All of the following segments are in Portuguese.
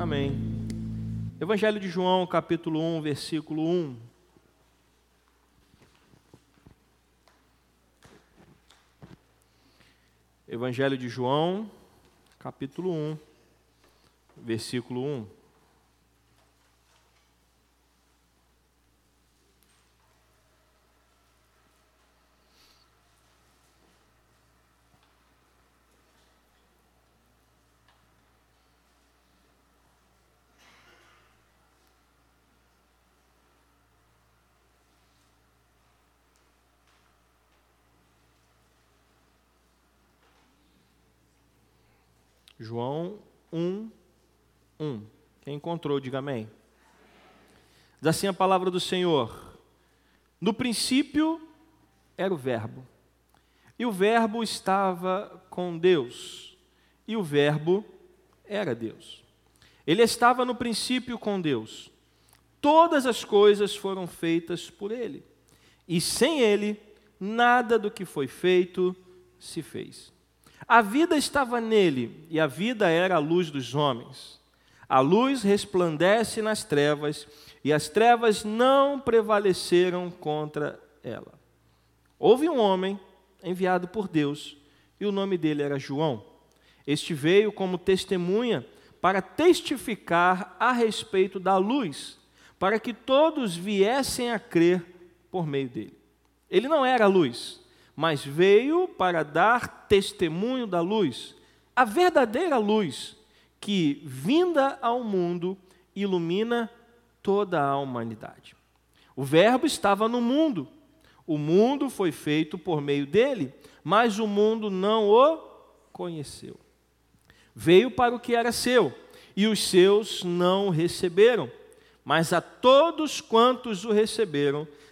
Amém. Evangelho de João, capítulo 1, versículo 1. Evangelho de João, capítulo 1, versículo 1. João 1, 1. Quem encontrou, diga amém. Diz assim a palavra do Senhor: No princípio era o Verbo, e o Verbo estava com Deus, e o Verbo era Deus. Ele estava no princípio com Deus. Todas as coisas foram feitas por ele, e sem ele, nada do que foi feito se fez. A vida estava nele, e a vida era a luz dos homens. A luz resplandece nas trevas, e as trevas não prevaleceram contra ela. Houve um homem enviado por Deus, e o nome dele era João. Este veio como testemunha para testificar a respeito da luz, para que todos viessem a crer por meio dele. Ele não era a luz, mas veio para dar testemunho da luz, a verdadeira luz que, vinda ao mundo, ilumina toda a humanidade. O Verbo estava no mundo, o mundo foi feito por meio dele, mas o mundo não o conheceu. Veio para o que era seu, e os seus não o receberam, mas a todos quantos o receberam,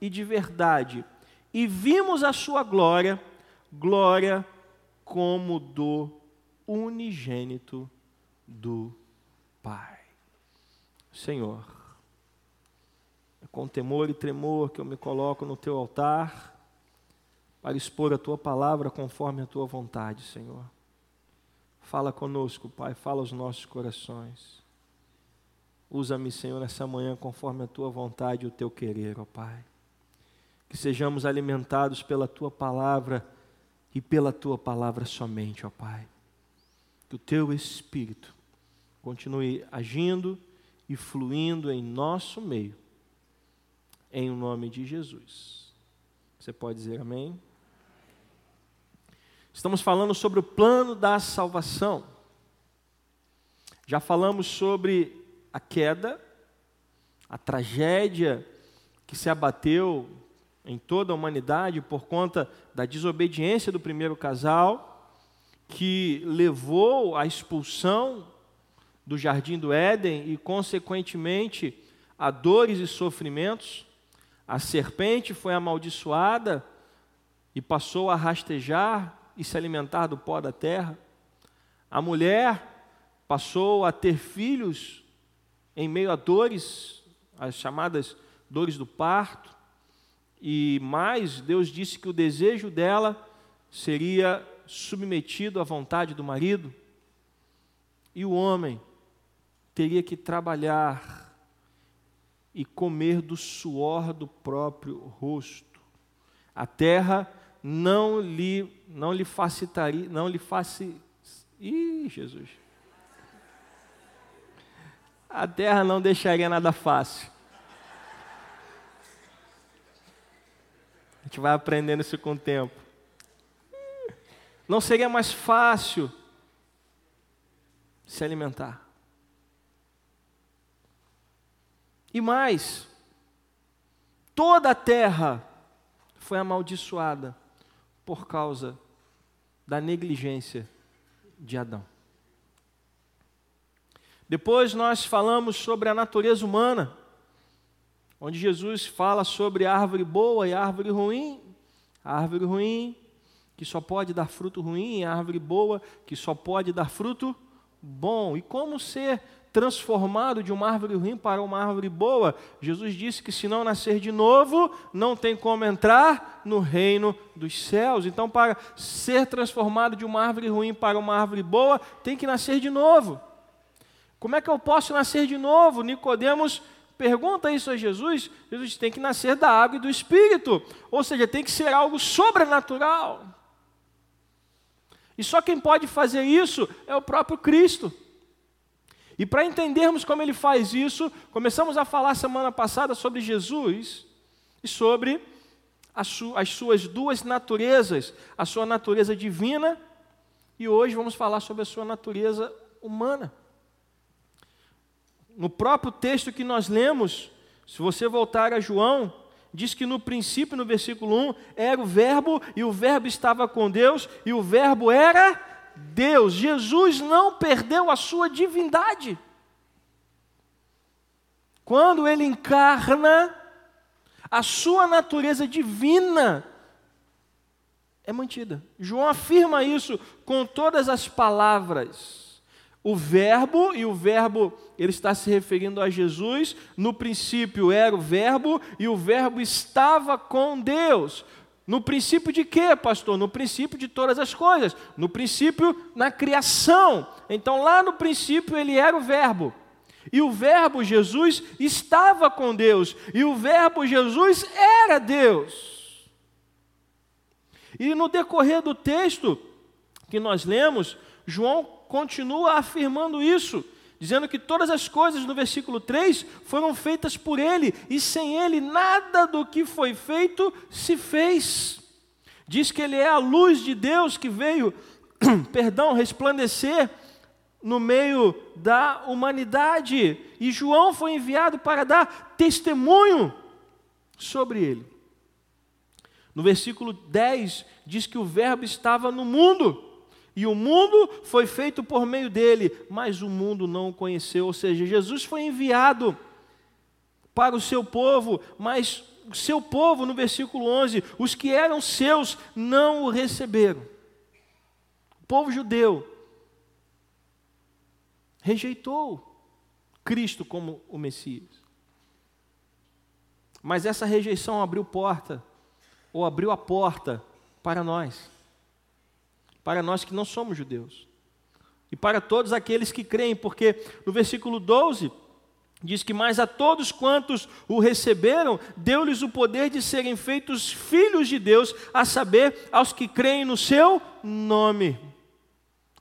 e de verdade, e vimos a sua glória, glória como do unigênito do Pai. Senhor, é com temor e tremor que eu me coloco no teu altar para expor a tua palavra conforme a tua vontade, Senhor. Fala conosco, Pai, fala aos nossos corações. Usa-me, Senhor, essa manhã conforme a tua vontade e o teu querer, ó Pai que sejamos alimentados pela tua palavra e pela tua palavra somente, ó Pai. Que o teu Espírito continue agindo e fluindo em nosso meio, em nome de Jesus. Você pode dizer amém? Estamos falando sobre o plano da salvação. Já falamos sobre a queda, a tragédia que se abateu em toda a humanidade por conta da desobediência do primeiro casal, que levou à expulsão do jardim do Éden e, consequentemente, a dores e sofrimentos. A serpente foi amaldiçoada e passou a rastejar e se alimentar do pó da terra. A mulher passou a ter filhos em meio a dores, as chamadas dores do parto e mais, Deus disse que o desejo dela seria submetido à vontade do marido, e o homem teria que trabalhar e comer do suor do próprio rosto. A terra não lhe não lhe facilitaria, não lhe faci Ih, Jesus. A terra não deixaria nada fácil. A gente vai aprendendo isso com o tempo. Não seria mais fácil se alimentar. E mais, toda a terra foi amaldiçoada por causa da negligência de Adão. Depois nós falamos sobre a natureza humana, onde Jesus fala sobre árvore boa e árvore ruim. Árvore ruim que só pode dar fruto ruim, árvore boa que só pode dar fruto bom. E como ser transformado de uma árvore ruim para uma árvore boa. Jesus disse que se não nascer de novo, não tem como entrar no reino dos céus. Então, para ser transformado de uma árvore ruim para uma árvore boa, tem que nascer de novo. Como é que eu posso nascer de novo? Nicodemos pergunta isso a Jesus. Jesus tem que nascer da água e do espírito, ou seja, tem que ser algo sobrenatural. E só quem pode fazer isso é o próprio Cristo. E para entendermos como ele faz isso, começamos a falar semana passada sobre Jesus e sobre as, su as suas duas naturezas, a sua natureza divina e hoje vamos falar sobre a sua natureza humana. No próprio texto que nós lemos, se você voltar a João, diz que no princípio, no versículo 1, era o Verbo, e o Verbo estava com Deus, e o Verbo era Deus. Jesus não perdeu a sua divindade. Quando ele encarna, a sua natureza divina é mantida. João afirma isso com todas as palavras. O verbo, e o verbo, ele está se referindo a Jesus, no princípio era o verbo, e o verbo estava com Deus. No princípio de quê, pastor? No princípio de todas as coisas. No princípio, na criação. Então, lá no princípio, ele era o Verbo. E o Verbo Jesus estava com Deus. E o Verbo Jesus era Deus. E no decorrer do texto que nós lemos, João continua afirmando isso dizendo que todas as coisas no versículo 3 foram feitas por ele, e sem ele nada do que foi feito se fez. Diz que ele é a luz de Deus que veio, perdão, resplandecer no meio da humanidade, e João foi enviado para dar testemunho sobre ele. No versículo 10 diz que o Verbo estava no mundo, e o mundo foi feito por meio dele, mas o mundo não o conheceu. Ou seja, Jesus foi enviado para o seu povo, mas o seu povo, no versículo 11, os que eram seus não o receberam. O povo judeu rejeitou Cristo como o Messias. Mas essa rejeição abriu porta, ou abriu a porta para nós para nós que não somos judeus. E para todos aqueles que creem, porque no versículo 12 diz que mais a todos quantos o receberam, deu-lhes o poder de serem feitos filhos de Deus, a saber, aos que creem no seu nome.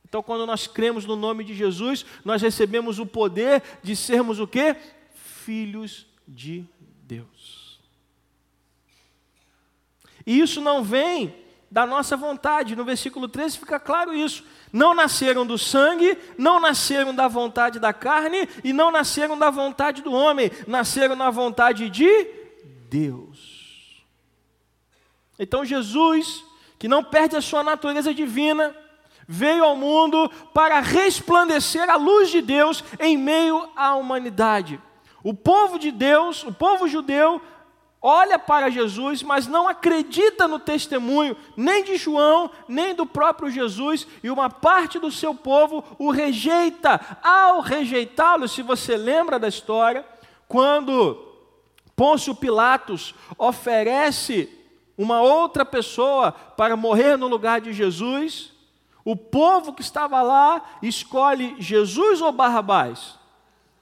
Então, quando nós cremos no nome de Jesus, nós recebemos o poder de sermos o quê? Filhos de Deus. E isso não vem da nossa vontade. No versículo 13 fica claro isso. Não nasceram do sangue, não nasceram da vontade da carne e não nasceram da vontade do homem, nasceram na vontade de Deus. Então Jesus, que não perde a sua natureza divina, veio ao mundo para resplandecer a luz de Deus em meio à humanidade. O povo de Deus, o povo judeu, olha para Jesus, mas não acredita no testemunho nem de João, nem do próprio Jesus, e uma parte do seu povo o rejeita. Ao rejeitá-lo, se você lembra da história, quando Pôncio Pilatos oferece uma outra pessoa para morrer no lugar de Jesus, o povo que estava lá escolhe Jesus ou Barrabás?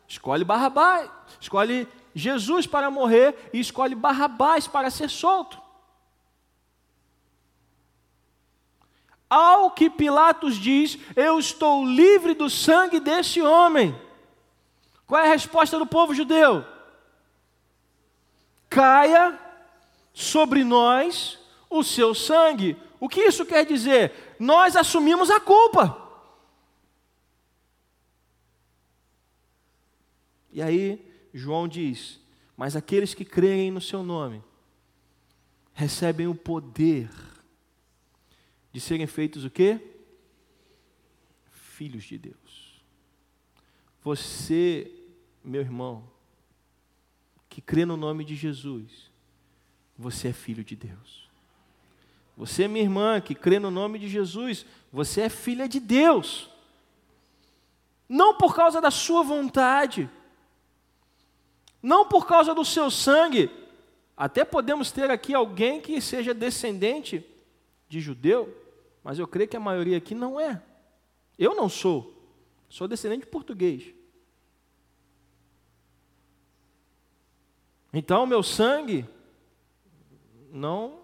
Escolhe Barrabás, escolhe Jesus para morrer e escolhe Barrabás para ser solto. Ao que Pilatos diz: Eu estou livre do sangue desse homem. Qual é a resposta do povo judeu? Caia sobre nós o seu sangue. O que isso quer dizer? Nós assumimos a culpa. E aí, João diz: Mas aqueles que creem no seu nome recebem o poder de serem feitos o quê? Filhos de Deus. Você, meu irmão, que crê no nome de Jesus, você é filho de Deus. Você, minha irmã, que crê no nome de Jesus, você é filha de Deus. Não por causa da sua vontade, não por causa do seu sangue. Até podemos ter aqui alguém que seja descendente de judeu, mas eu creio que a maioria aqui não é. Eu não sou, sou descendente de português. Então, meu sangue não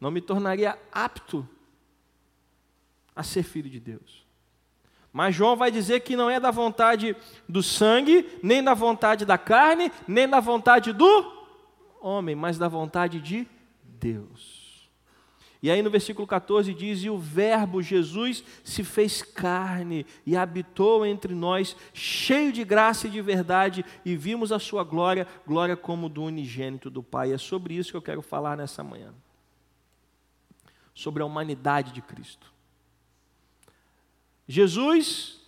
não me tornaria apto a ser filho de Deus. Mas João vai dizer que não é da vontade do sangue, nem da vontade da carne, nem da vontade do homem, mas da vontade de Deus. E aí no versículo 14 diz: E o Verbo Jesus se fez carne e habitou entre nós, cheio de graça e de verdade, e vimos a sua glória, glória como do unigênito do Pai. É sobre isso que eu quero falar nessa manhã. Sobre a humanidade de Cristo. Jesus,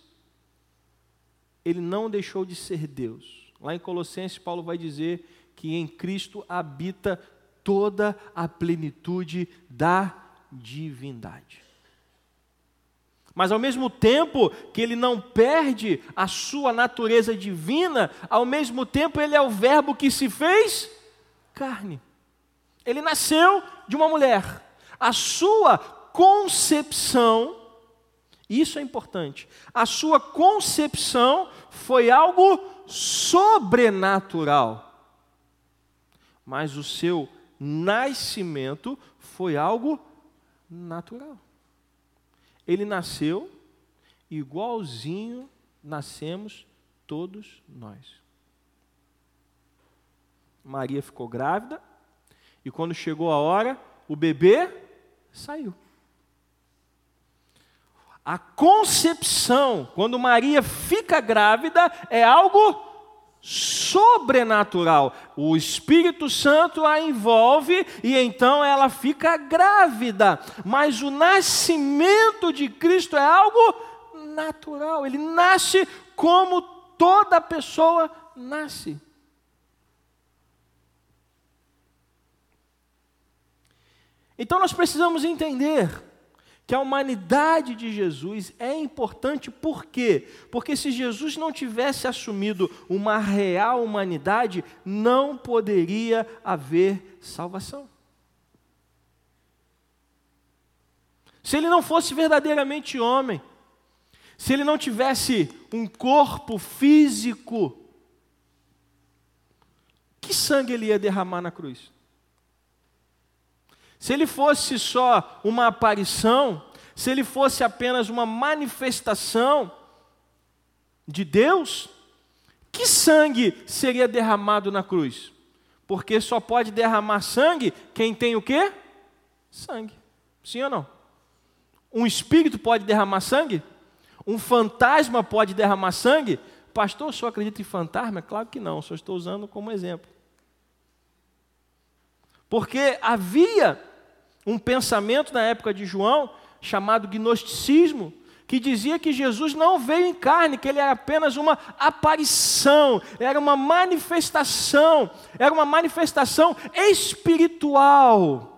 ele não deixou de ser Deus. Lá em Colossenses, Paulo vai dizer que em Cristo habita toda a plenitude da divindade. Mas ao mesmo tempo que ele não perde a sua natureza divina, ao mesmo tempo ele é o Verbo que se fez carne. Ele nasceu de uma mulher. A sua concepção, isso é importante, a sua concepção foi algo sobrenatural. Mas o seu nascimento foi algo natural. Ele nasceu igualzinho nascemos todos nós. Maria ficou grávida e quando chegou a hora, o bebê saiu. A concepção, quando Maria fica grávida, é algo sobrenatural. O Espírito Santo a envolve e então ela fica grávida. Mas o nascimento de Cristo é algo natural. Ele nasce como toda pessoa nasce. Então nós precisamos entender que a humanidade de Jesus é importante por quê? Porque se Jesus não tivesse assumido uma real humanidade, não poderia haver salvação. Se ele não fosse verdadeiramente homem, se ele não tivesse um corpo físico, que sangue ele ia derramar na cruz? Se ele fosse só uma aparição, se ele fosse apenas uma manifestação de Deus, que sangue seria derramado na cruz? Porque só pode derramar sangue quem tem o quê? Sangue. Sim ou não? Um espírito pode derramar sangue? Um fantasma pode derramar sangue? Pastor, senhor acredita em fantasma? Claro que não, só estou usando como exemplo. Porque havia um pensamento na época de João, chamado gnosticismo, que dizia que Jesus não veio em carne, que ele era apenas uma aparição, era uma manifestação, era uma manifestação espiritual.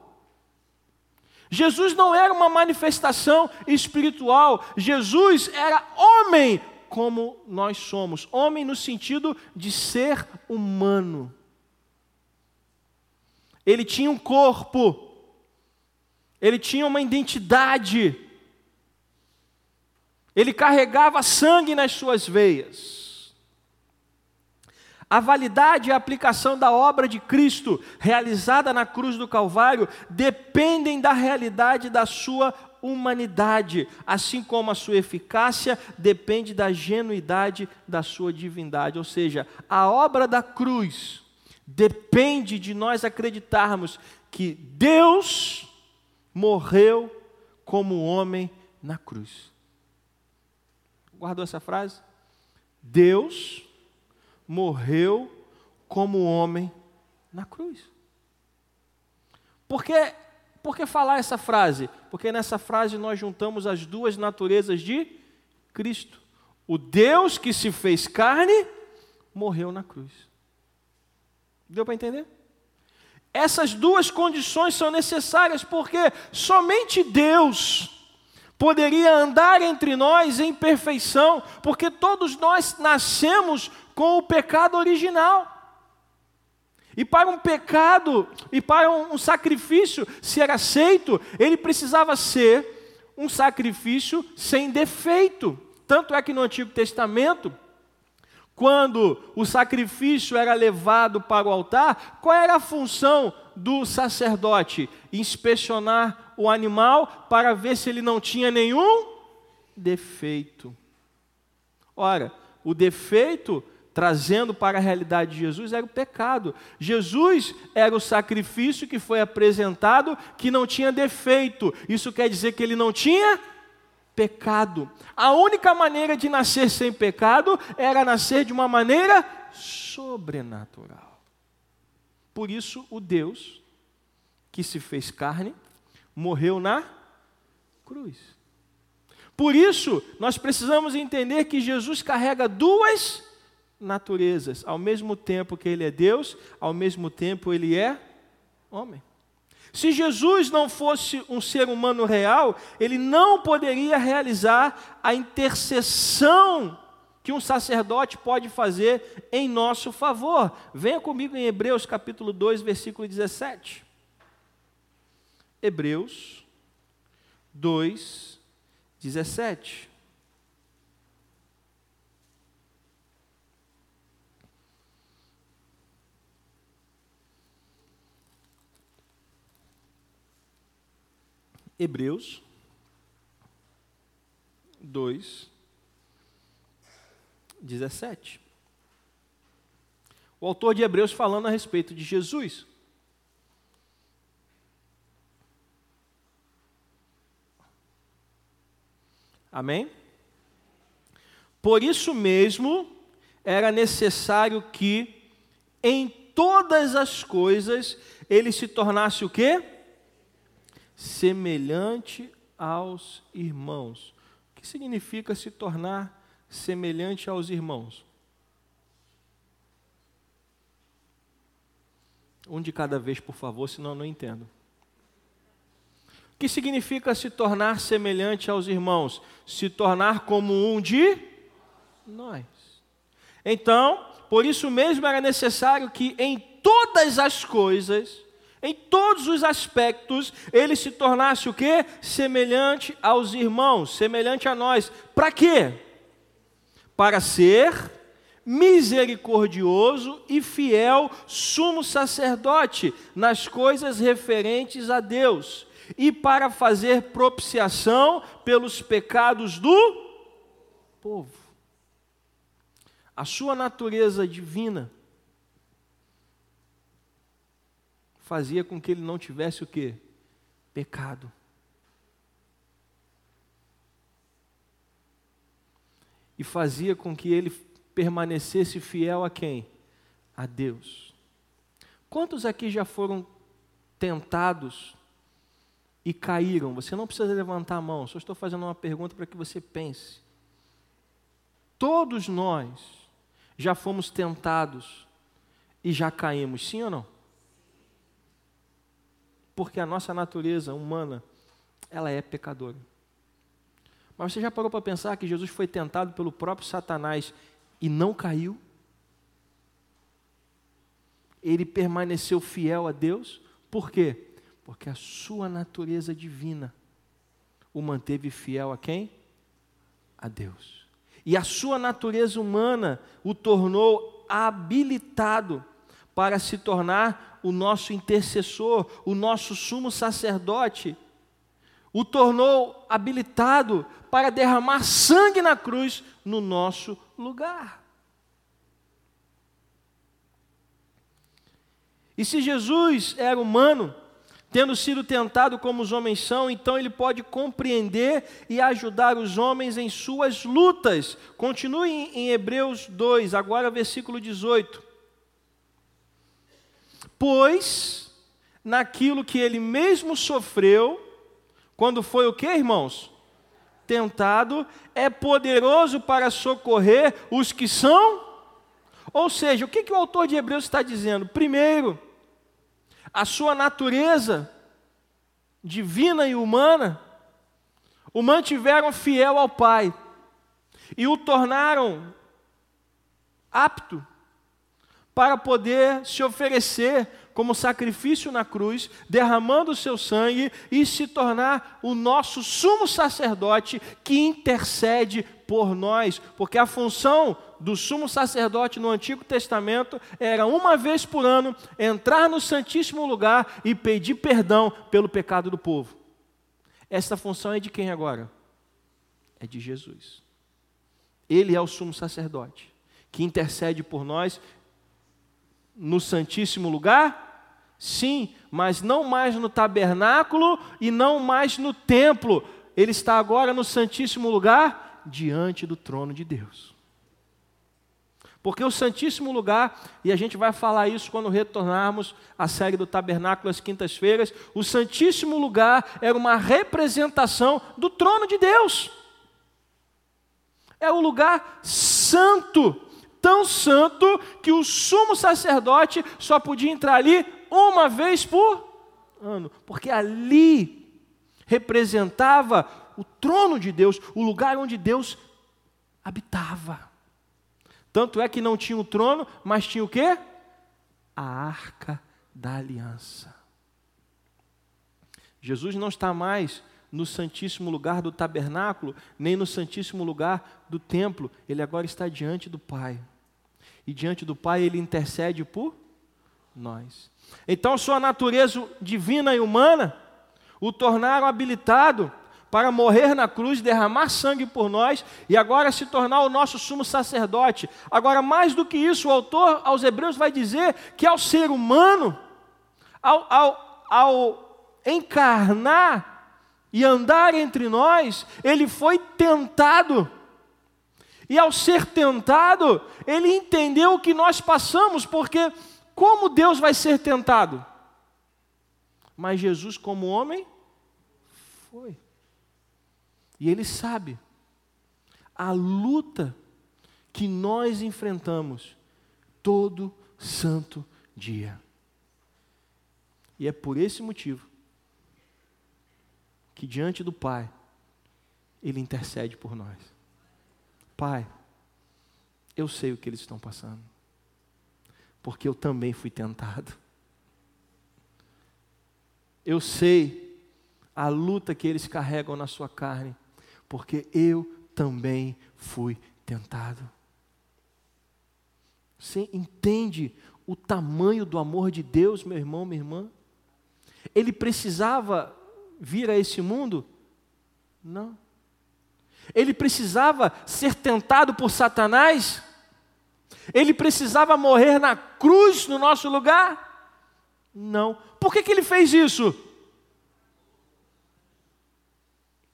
Jesus não era uma manifestação espiritual, Jesus era homem como nós somos, homem no sentido de ser humano. Ele tinha um corpo, ele tinha uma identidade. Ele carregava sangue nas suas veias. A validade e a aplicação da obra de Cristo realizada na cruz do Calvário dependem da realidade da sua humanidade, assim como a sua eficácia depende da genuidade da sua divindade. Ou seja, a obra da cruz depende de nós acreditarmos que Deus morreu como homem na cruz. Guardou essa frase? Deus morreu como homem na cruz. Por que, por que falar essa frase? Porque nessa frase nós juntamos as duas naturezas de Cristo: O Deus que se fez carne morreu na cruz. Deu para entender? Essas duas condições são necessárias porque somente Deus poderia andar entre nós em perfeição, porque todos nós nascemos com o pecado original. E para um pecado, e para um sacrifício ser aceito, ele precisava ser um sacrifício sem defeito. Tanto é que no Antigo Testamento, quando o sacrifício era levado para o altar, qual era a função do sacerdote? Inspecionar o animal para ver se ele não tinha nenhum defeito. Ora, o defeito trazendo para a realidade de Jesus era o pecado. Jesus era o sacrifício que foi apresentado que não tinha defeito. Isso quer dizer que ele não tinha pecado. A única maneira de nascer sem pecado era nascer de uma maneira sobrenatural. Por isso, o Deus que se fez carne morreu na cruz. Por isso, nós precisamos entender que Jesus carrega duas naturezas. Ao mesmo tempo que ele é Deus, ao mesmo tempo ele é homem. Se Jesus não fosse um ser humano real, ele não poderia realizar a intercessão que um sacerdote pode fazer em nosso favor. Venha comigo em Hebreus capítulo 2, versículo 17. Hebreus 2, 17. Hebreus 2, 17. O autor de Hebreus falando a respeito de Jesus. Amém? Por isso mesmo era necessário que em todas as coisas ele se tornasse o quê? Semelhante aos irmãos. O que significa se tornar semelhante aos irmãos? Um de cada vez, por favor, senão eu não entendo. O que significa se tornar semelhante aos irmãos? Se tornar como um de nós. Então, por isso mesmo era necessário que em todas as coisas em todos os aspectos, ele se tornasse o quê? Semelhante aos irmãos, semelhante a nós. Para quê? Para ser misericordioso e fiel sumo sacerdote nas coisas referentes a Deus e para fazer propiciação pelos pecados do povo. A sua natureza divina fazia com que ele não tivesse o que? Pecado. E fazia com que ele permanecesse fiel a quem? A Deus. Quantos aqui já foram tentados e caíram? Você não precisa levantar a mão, só estou fazendo uma pergunta para que você pense. Todos nós já fomos tentados e já caímos, sim ou não? Porque a nossa natureza humana, ela é pecadora. Mas você já parou para pensar que Jesus foi tentado pelo próprio Satanás e não caiu? Ele permaneceu fiel a Deus, por quê? Porque a sua natureza divina o manteve fiel a quem? A Deus. E a sua natureza humana o tornou habilitado para se tornar o nosso intercessor, o nosso sumo sacerdote. O tornou habilitado para derramar sangue na cruz no nosso lugar. E se Jesus era humano, tendo sido tentado como os homens são, então ele pode compreender e ajudar os homens em suas lutas. Continue em Hebreus 2, agora versículo 18. Pois naquilo que ele mesmo sofreu, quando foi o que, irmãos? tentado, é poderoso para socorrer os que são. Ou seja, o que, que o autor de Hebreus está dizendo? Primeiro, a sua natureza divina e humana o mantiveram fiel ao Pai e o tornaram apto para poder se oferecer como sacrifício na cruz, derramando o seu sangue e se tornar o nosso sumo sacerdote que intercede por nós, porque a função do sumo sacerdote no Antigo Testamento era uma vez por ano entrar no Santíssimo Lugar e pedir perdão pelo pecado do povo. Essa função é de quem agora? É de Jesus. Ele é o sumo sacerdote que intercede por nós no Santíssimo Lugar Sim, mas não mais no tabernáculo e não mais no templo. Ele está agora no Santíssimo Lugar, diante do trono de Deus. Porque o Santíssimo Lugar, e a gente vai falar isso quando retornarmos à série do Tabernáculo às quintas-feiras, o Santíssimo Lugar era uma representação do trono de Deus. É o lugar santo, tão santo que o sumo sacerdote só podia entrar ali uma vez por ano, porque ali representava o trono de Deus, o lugar onde Deus habitava. Tanto é que não tinha o trono, mas tinha o quê? A arca da aliança. Jesus não está mais no santíssimo lugar do tabernáculo, nem no santíssimo lugar do templo, ele agora está diante do Pai. E diante do Pai ele intercede por nós. Então, sua natureza divina e humana o tornaram habilitado para morrer na cruz, derramar sangue por nós e agora se tornar o nosso sumo sacerdote. Agora, mais do que isso, o autor aos Hebreus vai dizer que ao ser humano, ao, ao, ao encarnar e andar entre nós, ele foi tentado. E ao ser tentado, ele entendeu o que nós passamos, porque como Deus vai ser tentado? Mas Jesus, como homem, foi. E ele sabe a luta que nós enfrentamos todo santo dia. E é por esse motivo que diante do Pai, Ele intercede por nós. Pai, eu sei o que eles estão passando porque eu também fui tentado. Eu sei a luta que eles carregam na sua carne, porque eu também fui tentado. Você entende o tamanho do amor de Deus, meu irmão, minha irmã? Ele precisava vir a esse mundo? Não. Ele precisava ser tentado por Satanás? Ele precisava morrer na cruz no nosso lugar? Não. Por que, que ele fez isso?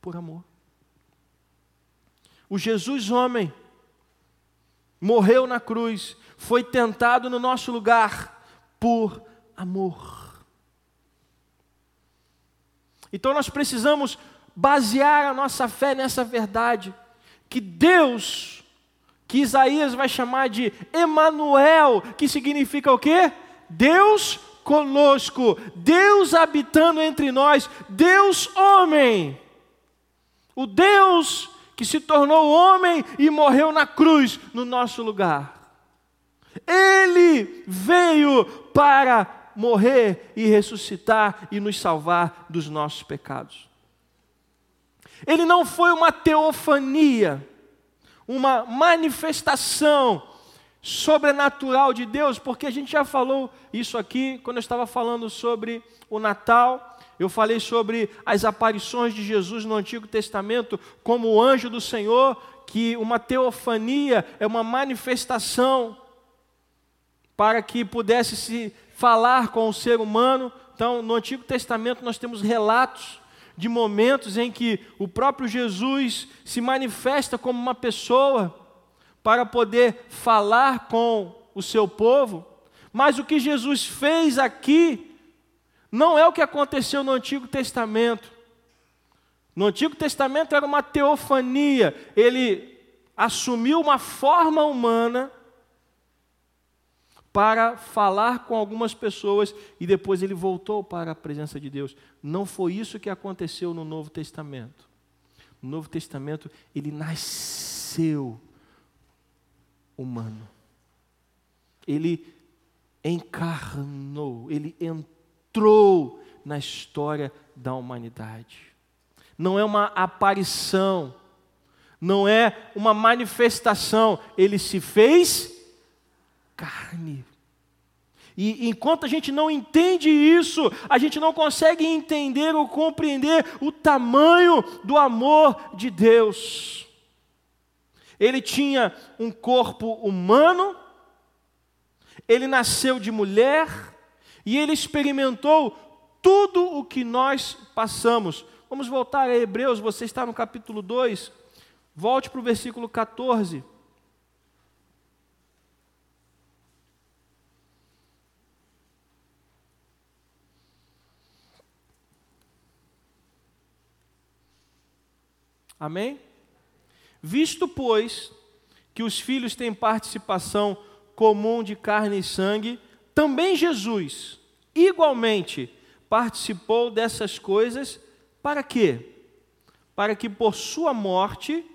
Por amor. O Jesus homem morreu na cruz, foi tentado no nosso lugar por amor. Então nós precisamos basear a nossa fé nessa verdade que Deus que Isaías vai chamar de Emanuel, que significa o quê? Deus conosco, Deus habitando entre nós, Deus homem. O Deus que se tornou homem e morreu na cruz no nosso lugar. Ele veio para morrer e ressuscitar e nos salvar dos nossos pecados. Ele não foi uma teofania uma manifestação sobrenatural de Deus, porque a gente já falou isso aqui quando eu estava falando sobre o Natal. Eu falei sobre as aparições de Jesus no Antigo Testamento como o anjo do Senhor, que uma teofania é uma manifestação para que pudesse se falar com o ser humano. Então, no Antigo Testamento nós temos relatos de momentos em que o próprio Jesus se manifesta como uma pessoa para poder falar com o seu povo, mas o que Jesus fez aqui não é o que aconteceu no Antigo Testamento. No Antigo Testamento era uma teofania, ele assumiu uma forma humana para falar com algumas pessoas e depois ele voltou para a presença de Deus. Não foi isso que aconteceu no Novo Testamento. No Novo Testamento, ele nasceu humano. Ele encarnou, ele entrou na história da humanidade. Não é uma aparição, não é uma manifestação, ele se fez carne. E enquanto a gente não entende isso, a gente não consegue entender ou compreender o tamanho do amor de Deus. Ele tinha um corpo humano, ele nasceu de mulher e ele experimentou tudo o que nós passamos. Vamos voltar a Hebreus, você está no capítulo 2, volte para o versículo 14. Amém? Visto, pois, que os filhos têm participação comum de carne e sangue, também Jesus, igualmente, participou dessas coisas para quê? Para que por sua morte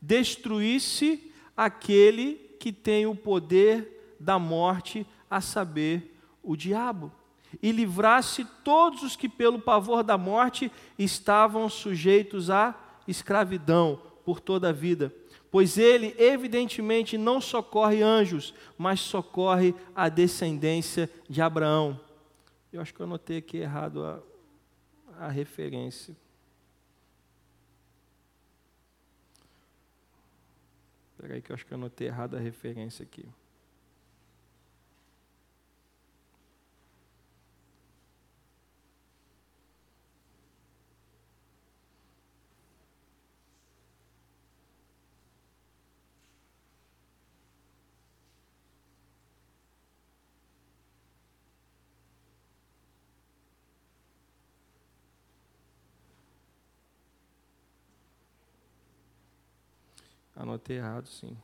destruísse aquele que tem o poder da morte, a saber, o diabo e livrasse todos os que, pelo pavor da morte, estavam sujeitos a escravidão por toda a vida. Pois ele, evidentemente, não socorre anjos, mas socorre a descendência de Abraão. Eu acho que eu anotei aqui errado a, a referência. Espera aí que eu acho que eu anotei errado a referência aqui. Anotei errado, sim.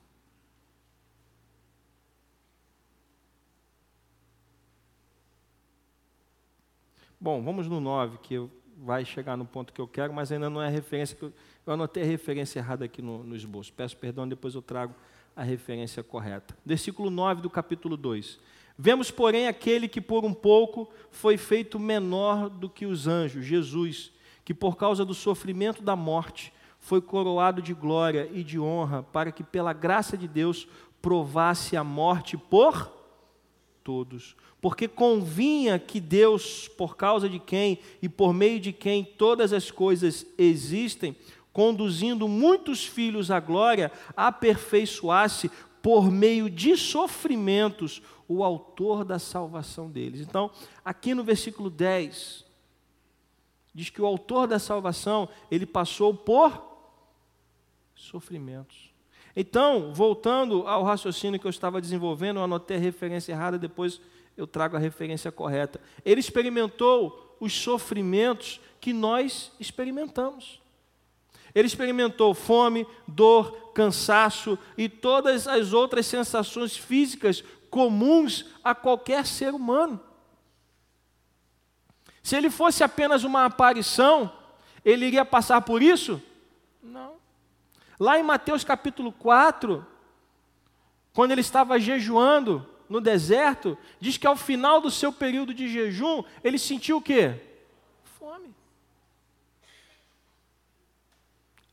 Bom, vamos no 9, que vai chegar no ponto que eu quero, mas ainda não é a referência que eu, eu anotei a referência errada aqui no, no esboço. Peço perdão, depois eu trago a referência correta. Versículo 9 do capítulo 2. Vemos, porém, aquele que por um pouco foi feito menor do que os anjos, Jesus, que por causa do sofrimento da morte foi coroado de glória e de honra, para que, pela graça de Deus, provasse a morte por todos. Porque convinha que Deus, por causa de quem e por meio de quem todas as coisas existem, conduzindo muitos filhos à glória, aperfeiçoasse por meio de sofrimentos o autor da salvação deles. Então, aqui no versículo 10, diz que o autor da salvação, ele passou por sofrimentos. Então, voltando ao raciocínio que eu estava desenvolvendo, eu anotei a referência errada, depois eu trago a referência correta. Ele experimentou os sofrimentos que nós experimentamos. Ele experimentou fome, dor, cansaço e todas as outras sensações físicas comuns a qualquer ser humano. Se ele fosse apenas uma aparição, ele iria passar por isso? Não. Lá em Mateus capítulo 4, quando ele estava jejuando no deserto, diz que ao final do seu período de jejum, ele sentiu o quê? Fome.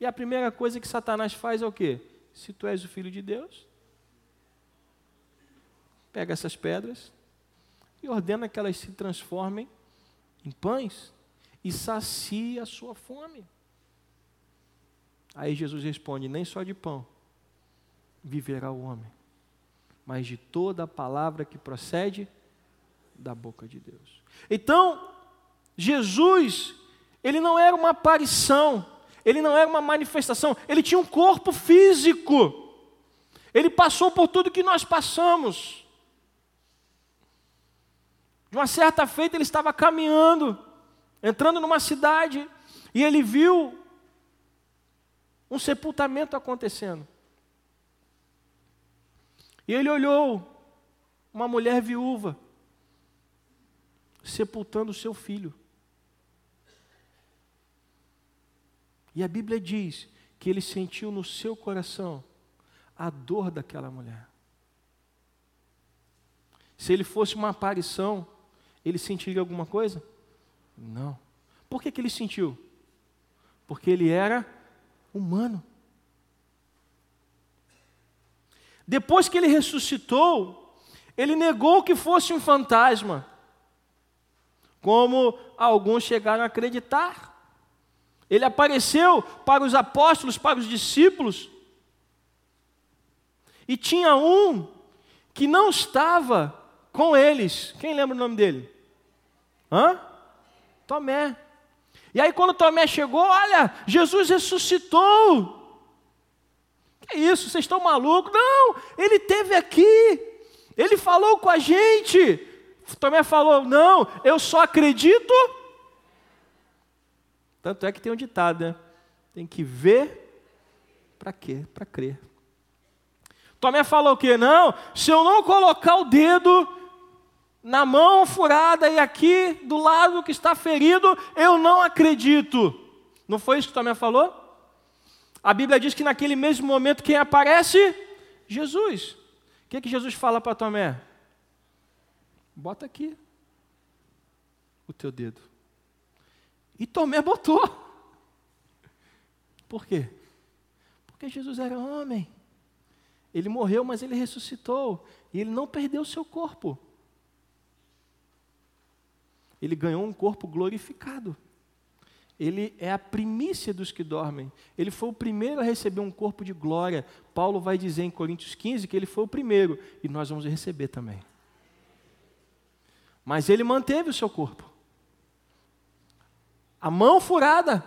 E a primeira coisa que Satanás faz é o quê? Se tu és o filho de Deus, pega essas pedras e ordena que elas se transformem em pães e sacie a sua fome. Aí Jesus responde: Nem só de pão viverá o homem, mas de toda a palavra que procede da boca de Deus. Então, Jesus, ele não era uma aparição, ele não era uma manifestação, ele tinha um corpo físico. Ele passou por tudo que nós passamos. De uma certa feita, ele estava caminhando, entrando numa cidade, e ele viu um sepultamento acontecendo. E ele olhou uma mulher viúva sepultando seu filho. E a Bíblia diz que ele sentiu no seu coração a dor daquela mulher. Se ele fosse uma aparição, ele sentiria alguma coisa? Não. Por que, que ele sentiu? Porque ele era humano. Depois que ele ressuscitou, ele negou que fosse um fantasma, como alguns chegaram a acreditar. Ele apareceu para os apóstolos, para os discípulos, e tinha um que não estava com eles. Quem lembra o nome dele? Hã? Tomé. E aí, quando Tomé chegou, olha, Jesus ressuscitou. Que isso, vocês estão malucos? Não, ele teve aqui, ele falou com a gente. Tomé falou: Não, eu só acredito. Tanto é que tem um ditado, né? Tem que ver para quê? Para crer. Tomé falou o quê? Não, se eu não colocar o dedo na mão furada e aqui do lado que está ferido, eu não acredito. Não foi isso que Tomé falou? A Bíblia diz que naquele mesmo momento quem aparece? Jesus. O que, que Jesus fala para Tomé? Bota aqui o teu dedo. E Tomé botou. Por quê? Porque Jesus era homem. Ele morreu, mas ele ressuscitou. E ele não perdeu o seu corpo ele ganhou um corpo glorificado. Ele é a primícia dos que dormem. Ele foi o primeiro a receber um corpo de glória. Paulo vai dizer em Coríntios 15 que ele foi o primeiro e nós vamos receber também. Mas ele manteve o seu corpo. A mão furada,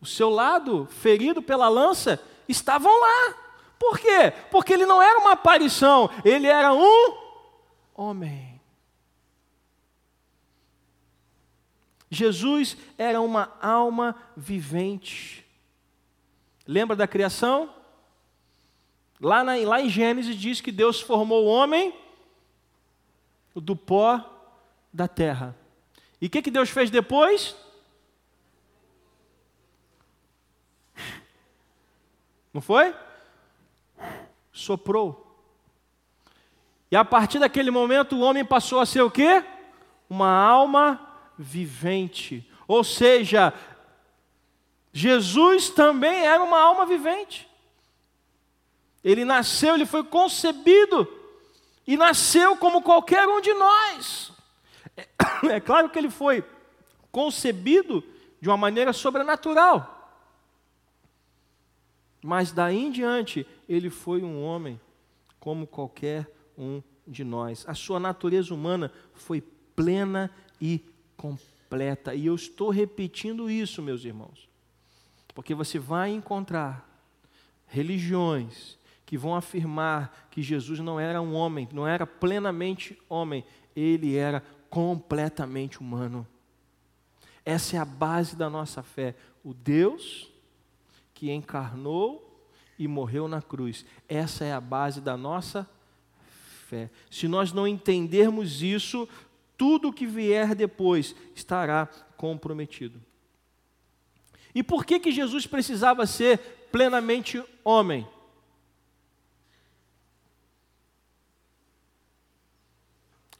o seu lado ferido pela lança, estavam lá. Por quê? Porque ele não era uma aparição, ele era um homem. Jesus era uma alma vivente. Lembra da criação? Lá, na, lá em Gênesis diz que Deus formou o homem do pó da terra. E o que, que Deus fez depois? Não foi? Soprou. E a partir daquele momento o homem passou a ser o quê? Uma alma vivente. Ou seja, Jesus também era uma alma vivente. Ele nasceu, ele foi concebido e nasceu como qualquer um de nós. É, claro que ele foi concebido de uma maneira sobrenatural. Mas daí em diante, ele foi um homem como qualquer um de nós. A sua natureza humana foi plena e completa. E eu estou repetindo isso, meus irmãos, porque você vai encontrar religiões que vão afirmar que Jesus não era um homem, não era plenamente homem, ele era completamente humano. Essa é a base da nossa fé. O Deus que encarnou e morreu na cruz. Essa é a base da nossa fé. Se nós não entendermos isso, tudo que vier depois estará comprometido. E por que, que Jesus precisava ser plenamente homem?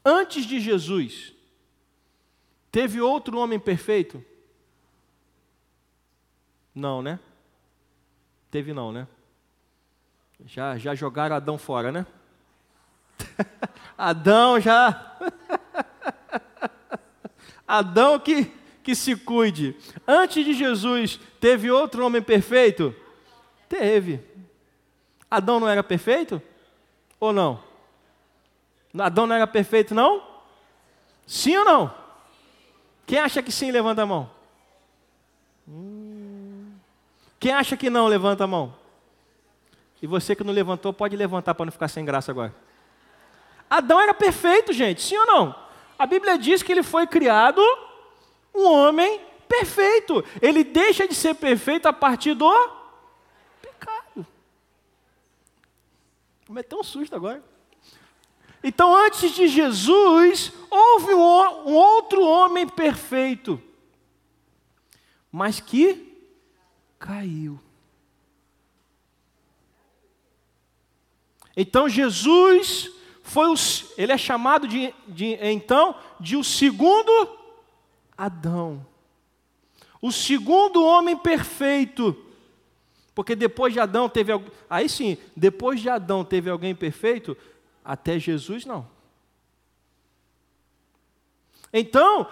Antes de Jesus, teve outro homem perfeito? Não, né? Teve não, né? Já, já jogaram Adão fora, né? Adão já. Adão que, que se cuide. Antes de Jesus, teve outro homem perfeito? Teve. Adão não era perfeito? Ou não? Adão não era perfeito, não? Sim ou não? Quem acha que sim, levanta a mão. Hum. Quem acha que não, levanta a mão. E você que não levantou, pode levantar para não ficar sem graça agora. Adão era perfeito, gente, sim ou não? A Bíblia diz que ele foi criado um homem perfeito. Ele deixa de ser perfeito a partir do pecado. Meteu um susto agora. Então, antes de Jesus, houve um outro homem perfeito, mas que caiu. Então Jesus foi o, ele é chamado de, de, então de o segundo Adão, o segundo homem perfeito, porque depois de Adão teve aí sim, depois de Adão teve alguém perfeito, até Jesus não. Então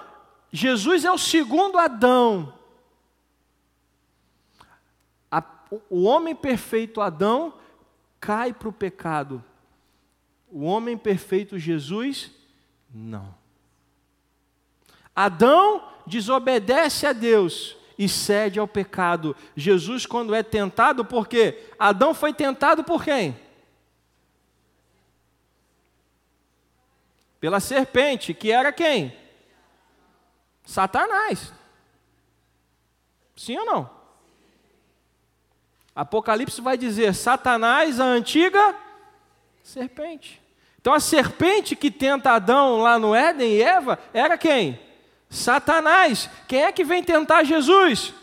Jesus é o segundo Adão. O homem perfeito Adão cai para o pecado. O homem perfeito Jesus, não. Adão desobedece a Deus e cede ao pecado. Jesus, quando é tentado, por quê? Adão foi tentado por quem? Pela serpente, que era quem? Satanás. Sim ou não? Apocalipse vai dizer: Satanás, a antiga serpente. Então a serpente que tenta Adão lá no Éden e Eva era quem? Satanás. Quem é que vem tentar Jesus?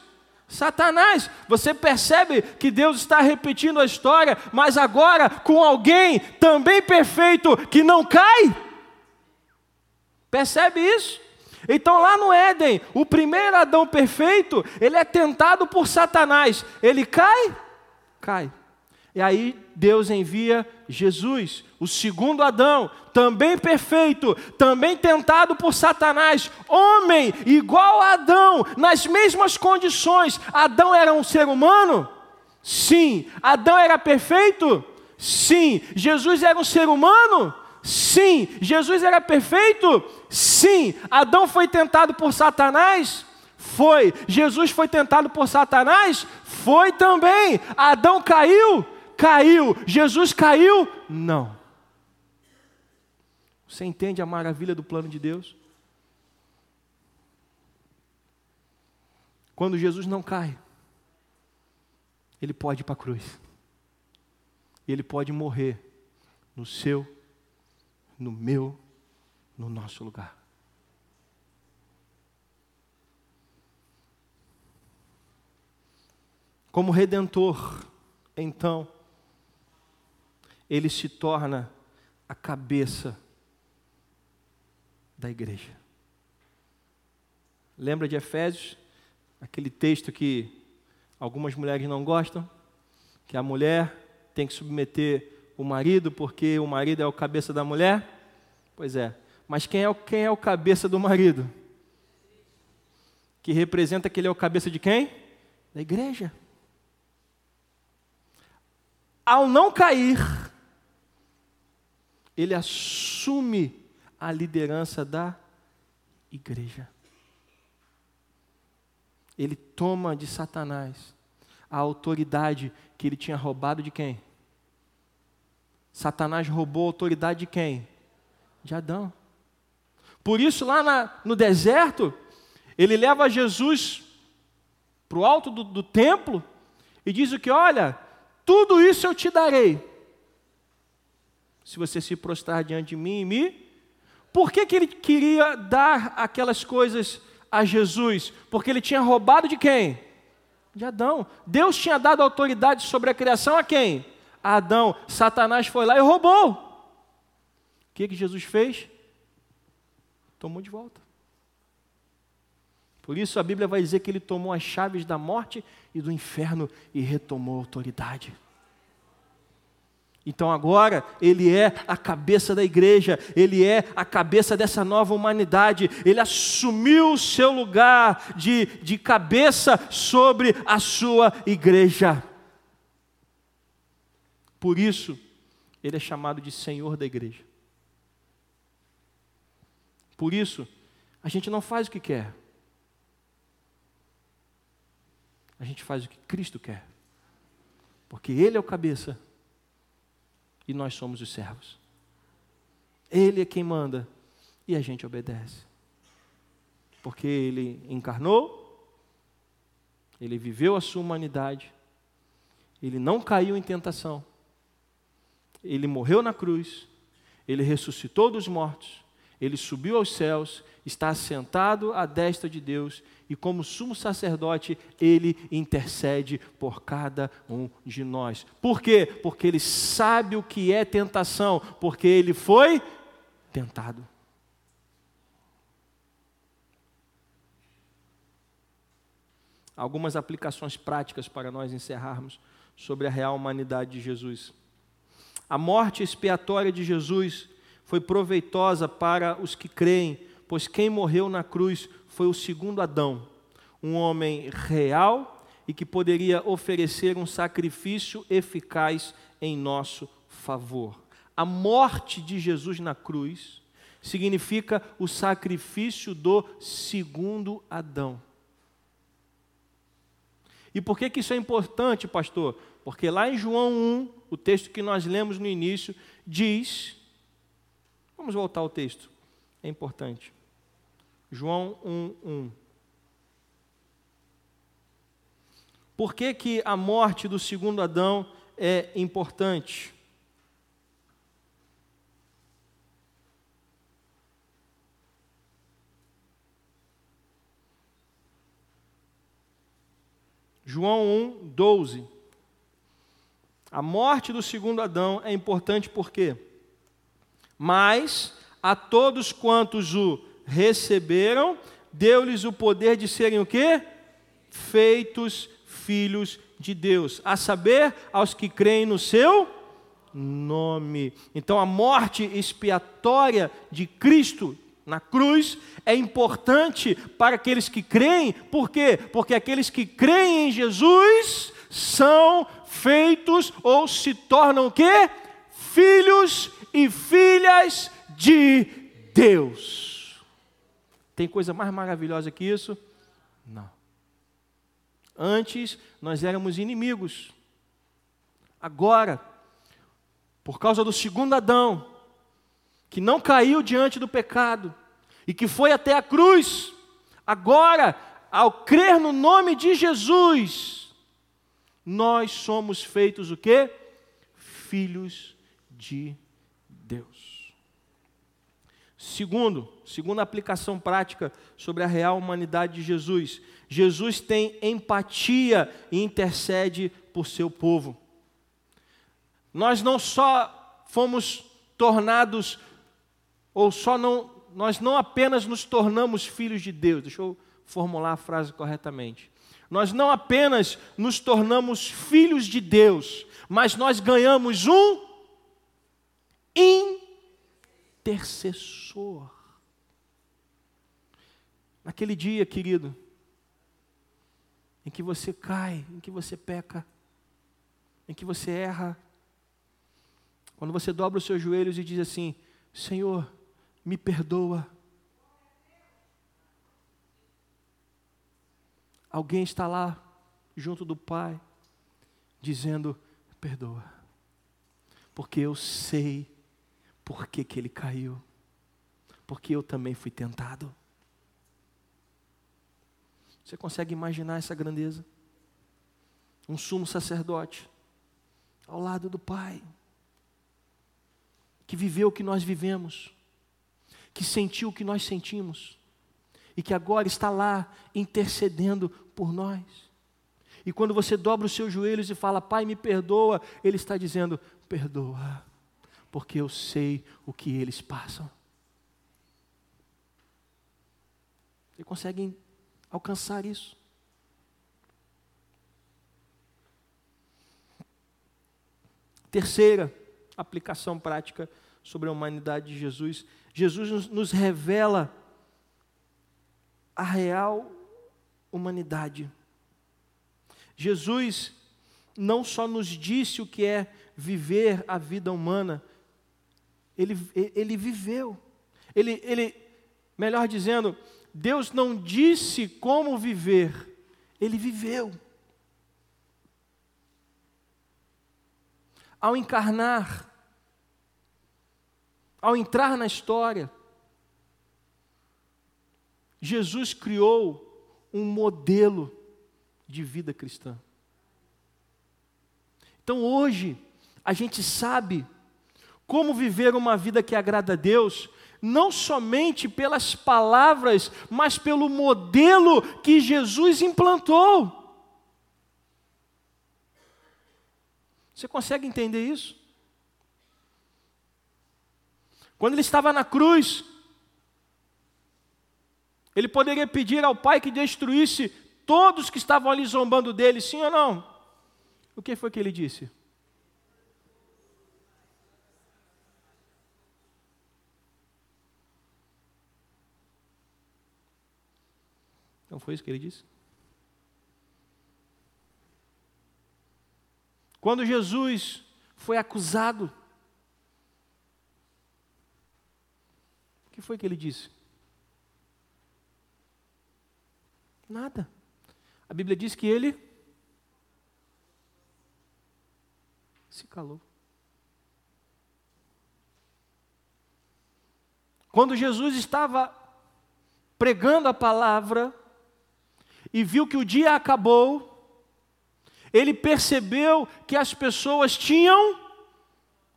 Satanás. Você percebe que Deus está repetindo a história, mas agora com alguém também perfeito que não cai? Percebe isso? Então, lá no Éden, o primeiro Adão perfeito, ele é tentado por Satanás. Ele cai? Cai. E aí Deus envia Jesus, o segundo Adão, também perfeito, também tentado por Satanás, homem igual a Adão, nas mesmas condições. Adão era um ser humano? Sim. Adão era perfeito? Sim. Jesus era um ser humano? Sim. Jesus era perfeito? Sim. Adão foi tentado por Satanás? Foi. Jesus foi tentado por Satanás? Foi também. Adão caiu? Caiu. Jesus caiu? Não. Você entende a maravilha do plano de Deus? Quando Jesus não cai, ele pode ir para a cruz. Ele pode morrer no seu, no meu, no nosso lugar. Como redentor, então, ele se torna a cabeça da igreja. Lembra de Efésios? Aquele texto que algumas mulheres não gostam, que a mulher tem que submeter o marido porque o marido é o cabeça da mulher? Pois é. Mas quem é, o, quem é o cabeça do marido? Que representa que ele é o cabeça de quem? Da igreja ao não cair, ele assume a liderança da igreja. Ele toma de Satanás a autoridade que ele tinha roubado de quem? Satanás roubou a autoridade de quem? De Adão. Por isso, lá na, no deserto, ele leva Jesus para o alto do, do templo e diz o que? Olha, tudo isso eu te darei. Se você se prostrar diante de mim e me. Por que, que ele queria dar aquelas coisas a Jesus? Porque ele tinha roubado de quem? De Adão. Deus tinha dado autoridade sobre a criação a quem? A Adão. Satanás foi lá e roubou. O que, que Jesus fez? Tomou de volta. Por isso a Bíblia vai dizer que ele tomou as chaves da morte e do inferno e retomou a autoridade. Então agora ele é a cabeça da igreja, ele é a cabeça dessa nova humanidade, ele assumiu o seu lugar de, de cabeça sobre a sua igreja. Por isso, ele é chamado de Senhor da igreja. Por isso, a gente não faz o que quer, a gente faz o que Cristo quer, porque Ele é o cabeça e nós somos os servos. Ele é quem manda e a gente obedece. Porque Ele encarnou, Ele viveu a sua humanidade, ele não caiu em tentação, ele morreu na cruz, ele ressuscitou dos mortos, ele subiu aos céus, está sentado à destra de Deus e, como sumo sacerdote, ele intercede por cada um de nós. Por quê? Porque ele sabe o que é tentação, porque ele foi tentado. Algumas aplicações práticas para nós encerrarmos sobre a real humanidade de Jesus. A morte expiatória de Jesus foi proveitosa para os que creem, pois quem morreu na cruz foi o segundo Adão, um homem real e que poderia oferecer um sacrifício eficaz em nosso favor. A morte de Jesus na cruz significa o sacrifício do segundo Adão. E por que, que isso é importante, pastor? Porque lá em João 1, o texto que nós lemos no início, diz Vamos voltar ao texto, é importante. João 1, 1. Por que, que a morte do segundo Adão é importante? João 1, 12. A morte do segundo Adão é importante por quê? Mas a todos quantos o receberam, deu-lhes o poder de serem o quê? Feitos filhos de Deus, a saber, aos que creem no seu nome. Então a morte expiatória de Cristo na cruz é importante para aqueles que creem, por quê? Porque aqueles que creem em Jesus são feitos ou se tornam o quê? Filhos e filhas de Deus. Tem coisa mais maravilhosa que isso? Não. Antes nós éramos inimigos. Agora, por causa do segundo Adão, que não caiu diante do pecado e que foi até a cruz, agora, ao crer no nome de Jesus, nós somos feitos o quê? Filhos de Deus. Segundo, segunda aplicação prática sobre a real humanidade de Jesus. Jesus tem empatia e intercede por seu povo. Nós não só fomos tornados, ou só não, nós não apenas nos tornamos filhos de Deus, deixa eu formular a frase corretamente. Nós não apenas nos tornamos filhos de Deus, mas nós ganhamos um intercessor. Naquele dia, querido, em que você cai, em que você peca, em que você erra, quando você dobra os seus joelhos e diz assim: Senhor, me perdoa. Alguém está lá, junto do Pai, dizendo: Perdoa, porque eu sei por que, que ele caiu. Porque eu também fui tentado. Você consegue imaginar essa grandeza? Um sumo sacerdote ao lado do Pai, que viveu o que nós vivemos, que sentiu o que nós sentimos, e que agora está lá intercedendo por nós. E quando você dobra os seus joelhos e fala, Pai, me perdoa, Ele está dizendo, perdoa porque eu sei o que eles passam. Vocês conseguem alcançar isso? Terceira aplicação prática sobre a humanidade de Jesus. Jesus nos revela a real humanidade. Jesus não só nos disse o que é viver a vida humana, ele, ele viveu. Ele, ele, melhor dizendo, Deus não disse como viver, ele viveu. Ao encarnar, ao entrar na história, Jesus criou um modelo de vida cristã. Então hoje, a gente sabe como viver uma vida que agrada a Deus, não somente pelas palavras, mas pelo modelo que Jesus implantou. Você consegue entender isso? Quando ele estava na cruz, ele poderia pedir ao Pai que destruísse todos que estavam ali zombando dele, sim ou não? O que foi que ele disse? Não foi isso que ele disse? Quando Jesus foi acusado, o que foi que ele disse? Nada. A Bíblia diz que ele se calou. Quando Jesus estava pregando a palavra e viu que o dia acabou, ele percebeu que as pessoas tinham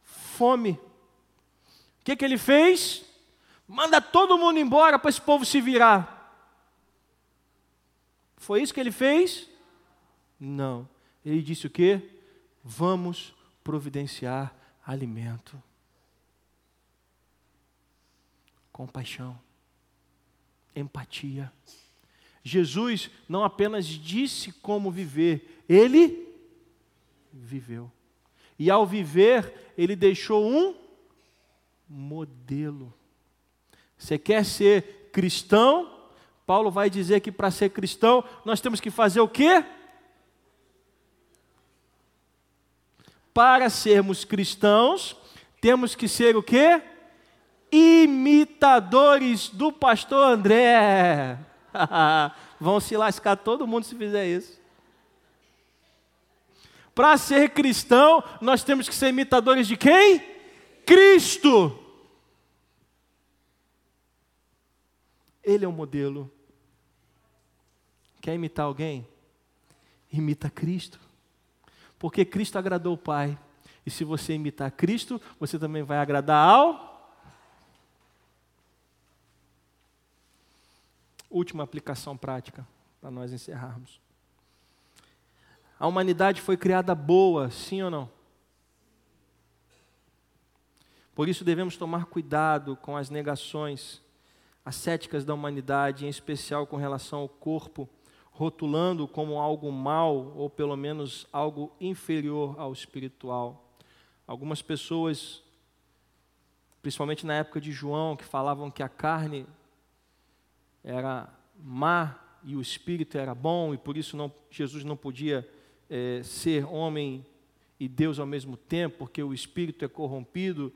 fome. O que, que ele fez? Manda todo mundo embora para esse povo se virar. Foi isso que ele fez? Não. Ele disse o quê? Vamos providenciar alimento. Compaixão, empatia. Jesus não apenas disse como viver, ele viveu. E ao viver, ele deixou um modelo. Você quer ser cristão? Paulo vai dizer que para ser cristão nós temos que fazer o quê? para sermos cristãos, temos que ser o quê? Imitadores do pastor André. Vão se lascar todo mundo se fizer isso. Para ser cristão, nós temos que ser imitadores de quem? Cristo. Ele é o modelo. Quer imitar alguém? Imita Cristo porque Cristo agradou o Pai. E se você imitar Cristo, você também vai agradar ao. Última aplicação prática, para nós encerrarmos. A humanidade foi criada boa, sim ou não? Por isso devemos tomar cuidado com as negações ascéticas da humanidade, em especial com relação ao corpo rotulando como algo mal ou pelo menos algo inferior ao espiritual. Algumas pessoas, principalmente na época de João, que falavam que a carne era má e o espírito era bom e por isso não, Jesus não podia é, ser homem e Deus ao mesmo tempo, porque o espírito é corrompido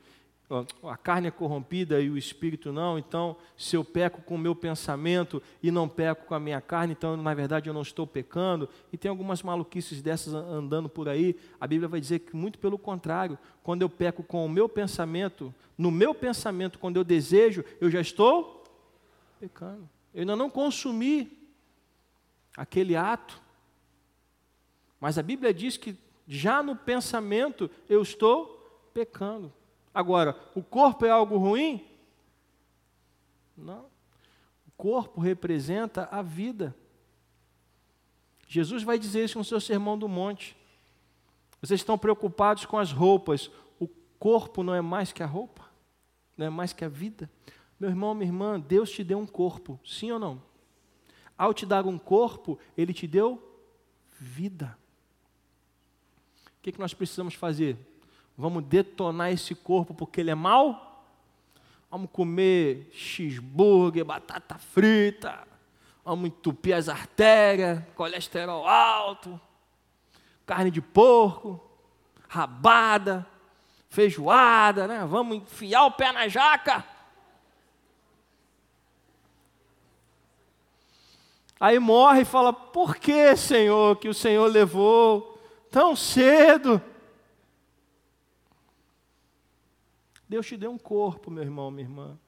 a carne é corrompida e o espírito não, então se eu peco com o meu pensamento e não peco com a minha carne, então na verdade eu não estou pecando. E tem algumas maluquices dessas andando por aí. A Bíblia vai dizer que muito pelo contrário, quando eu peco com o meu pensamento, no meu pensamento, quando eu desejo, eu já estou pecando. Eu ainda não consumi aquele ato. Mas a Bíblia diz que já no pensamento eu estou pecando. Agora, o corpo é algo ruim? Não. O corpo representa a vida. Jesus vai dizer isso no seu sermão do monte. Vocês estão preocupados com as roupas. O corpo não é mais que a roupa? Não é mais que a vida? Meu irmão, minha irmã, Deus te deu um corpo, sim ou não? Ao te dar um corpo, Ele te deu vida. O que, que nós precisamos fazer? Vamos detonar esse corpo porque ele é mau? Vamos comer cheeseburger, batata frita, vamos entupir as artérias, colesterol alto, carne de porco, rabada, feijoada, né? Vamos enfiar o pé na jaca. Aí morre e fala: Por que, Senhor, que o Senhor levou tão cedo? Deus te deu um corpo, meu irmão, minha irmã.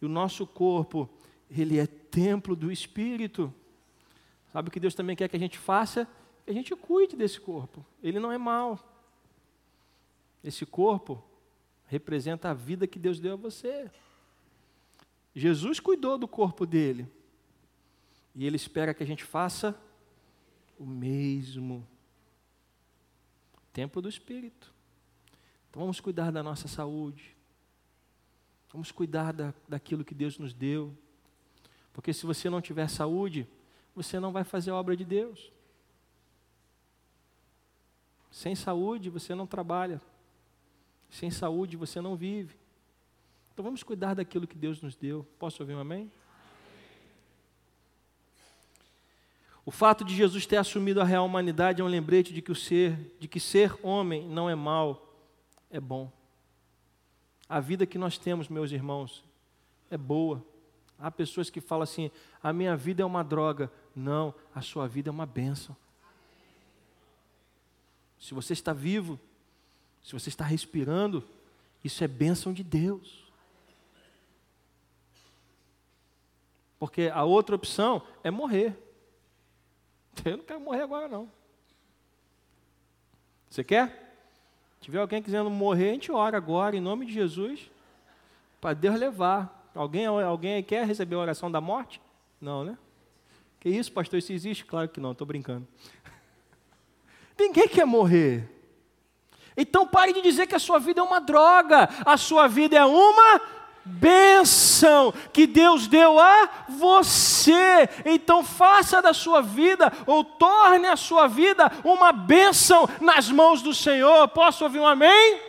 E o nosso corpo, ele é templo do Espírito. Sabe o que Deus também quer que a gente faça? Que a gente cuide desse corpo. Ele não é mau. Esse corpo representa a vida que Deus deu a você. Jesus cuidou do corpo dele. E ele espera que a gente faça o mesmo. Templo do Espírito. Então vamos cuidar da nossa saúde. Vamos cuidar da, daquilo que Deus nos deu. Porque se você não tiver saúde, você não vai fazer a obra de Deus. Sem saúde você não trabalha. Sem saúde você não vive. Então vamos cuidar daquilo que Deus nos deu. Posso ouvir um amém? O fato de Jesus ter assumido a real humanidade é um lembrete de que o ser, de que ser homem não é mal, é bom. A vida que nós temos, meus irmãos, é boa. Há pessoas que falam assim: a minha vida é uma droga. Não, a sua vida é uma bênção. Se você está vivo, se você está respirando, isso é bênção de Deus. Porque a outra opção é morrer. Eu não quero morrer agora, não. Você quer? Se tiver alguém querendo morrer, a gente ora agora, em nome de Jesus, para Deus levar. Alguém, alguém quer receber a oração da morte? Não, né? Que isso, pastor? Isso existe? Claro que não, estou brincando. Ninguém quer morrer. Então pare de dizer que a sua vida é uma droga. A sua vida é uma bênção que Deus deu a você. Então faça da sua vida, ou torne a sua vida uma bênção nas mãos do Senhor. Posso ouvir um amém?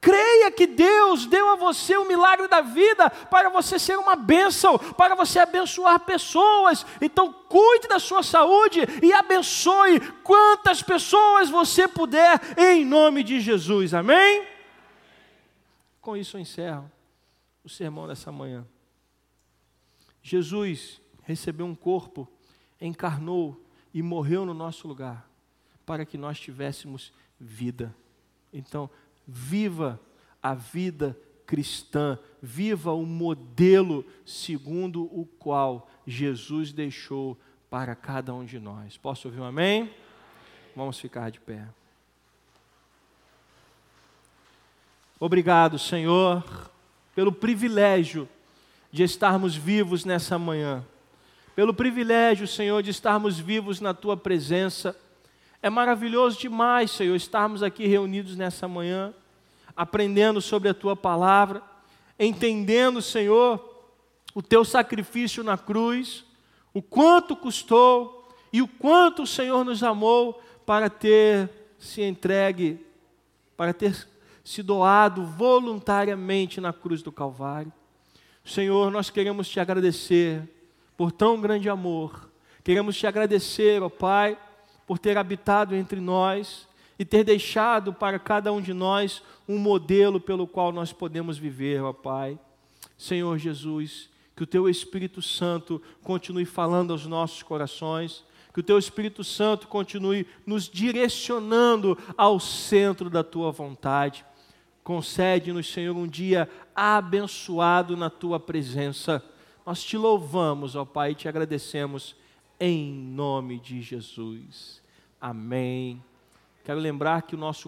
Creia que Deus deu a você o milagre da vida para você ser uma bênção, para você abençoar pessoas. Então, cuide da sua saúde e abençoe quantas pessoas você puder, em nome de Jesus. Amém? Com isso eu encerro o sermão dessa manhã. Jesus recebeu um corpo, encarnou e morreu no nosso lugar, para que nós tivéssemos vida. Então, viva a vida cristã, viva o modelo segundo o qual Jesus deixou para cada um de nós. Posso ouvir um amém? Vamos ficar de pé. Obrigado, Senhor, pelo privilégio de estarmos vivos nessa manhã, pelo privilégio, Senhor, de estarmos vivos na Tua presença. É maravilhoso demais, Senhor, estarmos aqui reunidos nessa manhã, aprendendo sobre a Tua palavra, entendendo, Senhor, o Teu sacrifício na cruz, o quanto custou e o quanto o Senhor nos amou para ter se entregue, para ter se doado voluntariamente na cruz do Calvário. Senhor, nós queremos te agradecer por tão grande amor. Queremos te agradecer, ó Pai, por ter habitado entre nós e ter deixado para cada um de nós um modelo pelo qual nós podemos viver, ó Pai. Senhor Jesus, que o teu Espírito Santo continue falando aos nossos corações, que o teu Espírito Santo continue nos direcionando ao centro da tua vontade. Concede-nos, Senhor, um dia abençoado na tua presença. Nós te louvamos, ó Pai, e te agradecemos em nome de Jesus. Amém. Quero lembrar que o nosso